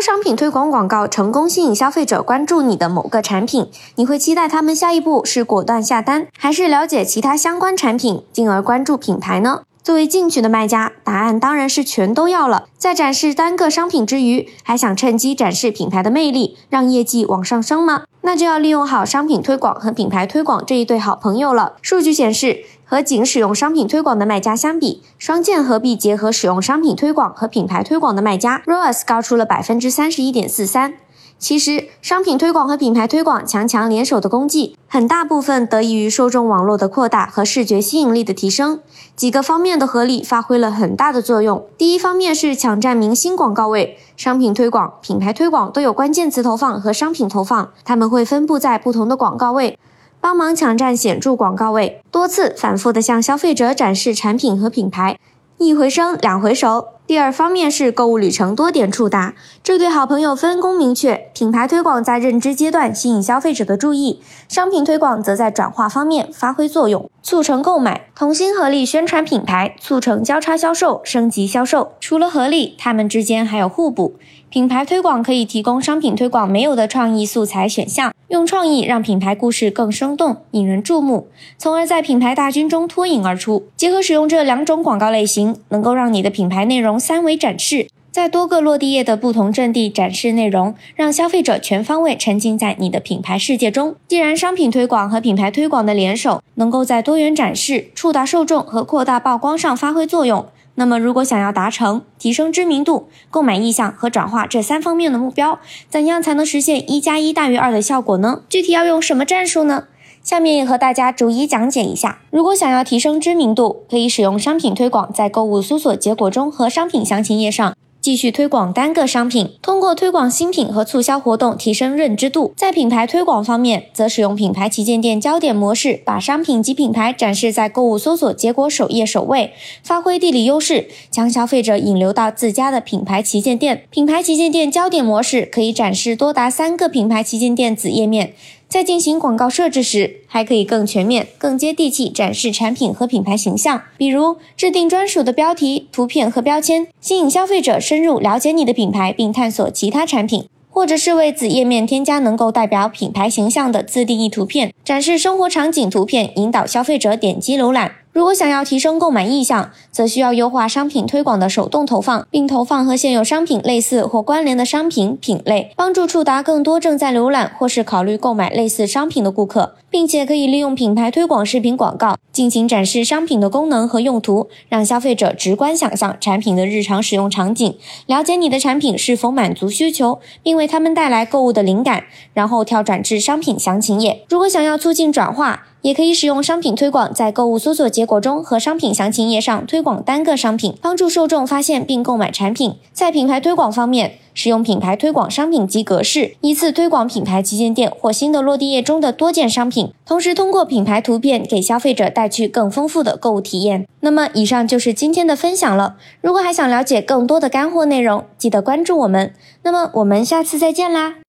商品推广广告成功吸引消费者关注你的某个产品，你会期待他们下一步是果断下单，还是了解其他相关产品，进而关注品牌呢？作为进取的卖家，答案当然是全都要了。在展示单个商品之余，还想趁机展示品牌的魅力，让业绩往上升吗？那就要利用好商品推广和品牌推广这一对好朋友了。数据显示，和仅使用商品推广的卖家相比，双剑合璧结合使用商品推广和品牌推广的卖家，ROAS 高出了百分之三十一点四三。其实，商品推广和品牌推广强强联手的功绩，很大部分得益于受众网络的扩大和视觉吸引力的提升，几个方面的合力发挥了很大的作用。第一方面是抢占明星广告位，商品推广、品牌推广都有关键词投放和商品投放，他们会分布在不同的广告位，帮忙抢占显著广告位，多次反复的向消费者展示产品和品牌，一回生两回熟。第二方面是购物旅程多点触达，这对好朋友分工明确。品牌推广在认知阶段吸引消费者的注意，商品推广则在转化方面发挥作用，促成购买。同心合力宣传品牌，促成交叉销售、升级销售。除了合力，他们之间还有互补。品牌推广可以提供商品推广没有的创意素材选项，用创意让品牌故事更生动、引人注目，从而在品牌大军中脱颖而出。结合使用这两种广告类型，能够让你的品牌内容三维展示，在多个落地页的不同阵地展示内容，让消费者全方位沉浸在你的品牌世界中。既然商品推广和品牌推广的联手能够在多元展示、触达受众和扩大曝光上发挥作用。那么，如果想要达成提升知名度、购买意向和转化这三方面的目标，怎样才能实现一加一大于二的效果呢？具体要用什么战术呢？下面也和大家逐一讲解一下。如果想要提升知名度，可以使用商品推广，在购物搜索结果中和商品详情页上。继续推广单个商品，通过推广新品和促销活动提升认知度。在品牌推广方面，则使用品牌旗舰店焦点模式，把商品及品牌展示在购物搜索结果首页首位，发挥地理优势，将消费者引流到自家的品牌旗舰店。品牌旗舰店焦点模式可以展示多达三个品牌旗舰店子页面。在进行广告设置时，还可以更全面、更接地气展示产品和品牌形象，比如制定专属的标题、图片和标签，吸引消费者深入了解你的品牌，并探索其他产品；或者是为子页面添加能够代表品牌形象的自定义图片，展示生活场景图片，引导消费者点击浏览。如果想要提升购买意向，则需要优化商品推广的手动投放，并投放和现有商品类似或关联的商品品类，帮助触达更多正在浏览或是考虑购买类似商品的顾客，并且可以利用品牌推广视频广告进行展示商品的功能和用途，让消费者直观想象产品的日常使用场景，了解你的产品是否满足需求，并为他们带来购物的灵感，然后跳转至商品详情页。如果想要促进转化，也可以使用商品推广，在购物搜索结果中和商品详情页上推广单个商品，帮助受众发现并购买产品。在品牌推广方面，使用品牌推广商品及格式，依次推广品牌旗舰店或新的落地页中的多件商品，同时通过品牌图片给消费者带去更丰富的购物体验。那么，以上就是今天的分享了。如果还想了解更多的干货内容，记得关注我们。那么，我们下次再见啦！